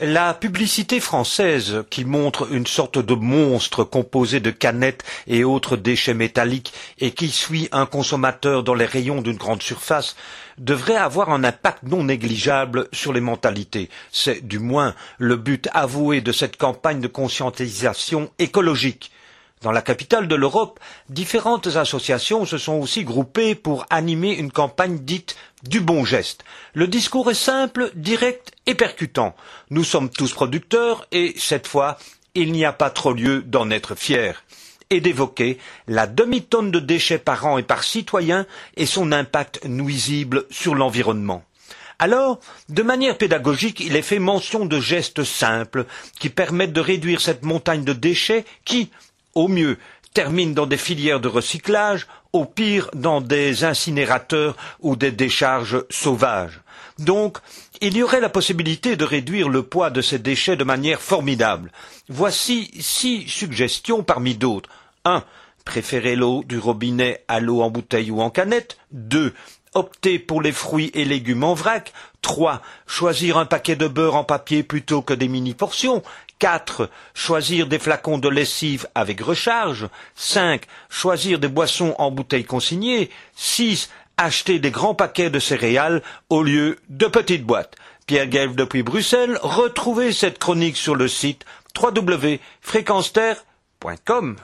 La publicité française, qui montre une sorte de monstre composé de canettes et autres déchets métalliques et qui suit un consommateur dans les rayons d'une grande surface, devrait avoir un impact non négligeable sur les mentalités. C'est du moins le but avoué de cette campagne de conscientisation écologique. Dans la capitale de l'Europe, différentes associations se sont aussi groupées pour animer une campagne dite du bon geste. Le discours est simple, direct et percutant. Nous sommes tous producteurs et, cette fois, il n'y a pas trop lieu d'en être fier et d'évoquer la demi-tonne de déchets par an et par citoyen et son impact nuisible sur l'environnement. Alors, de manière pédagogique, il est fait mention de gestes simples qui permettent de réduire cette montagne de déchets qui, au mieux, terminent dans des filières de recyclage, au pire dans des incinérateurs ou des décharges sauvages. Donc, il y aurait la possibilité de réduire le poids de ces déchets de manière formidable. Voici six suggestions parmi d'autres. 1. Préférer l'eau du robinet à l'eau en bouteille ou en canette. 2. Opter pour les fruits et légumes en vrac. 3. Choisir un paquet de beurre en papier plutôt que des mini-portions. 4. Choisir des flacons de lessive avec recharge. 5. Choisir des boissons en bouteille consignée. 6. Acheter des grands paquets de céréales au lieu de petites boîtes. Pierre Guelph depuis Bruxelles. Retrouvez cette chronique sur le site www.fréquenceterre.com.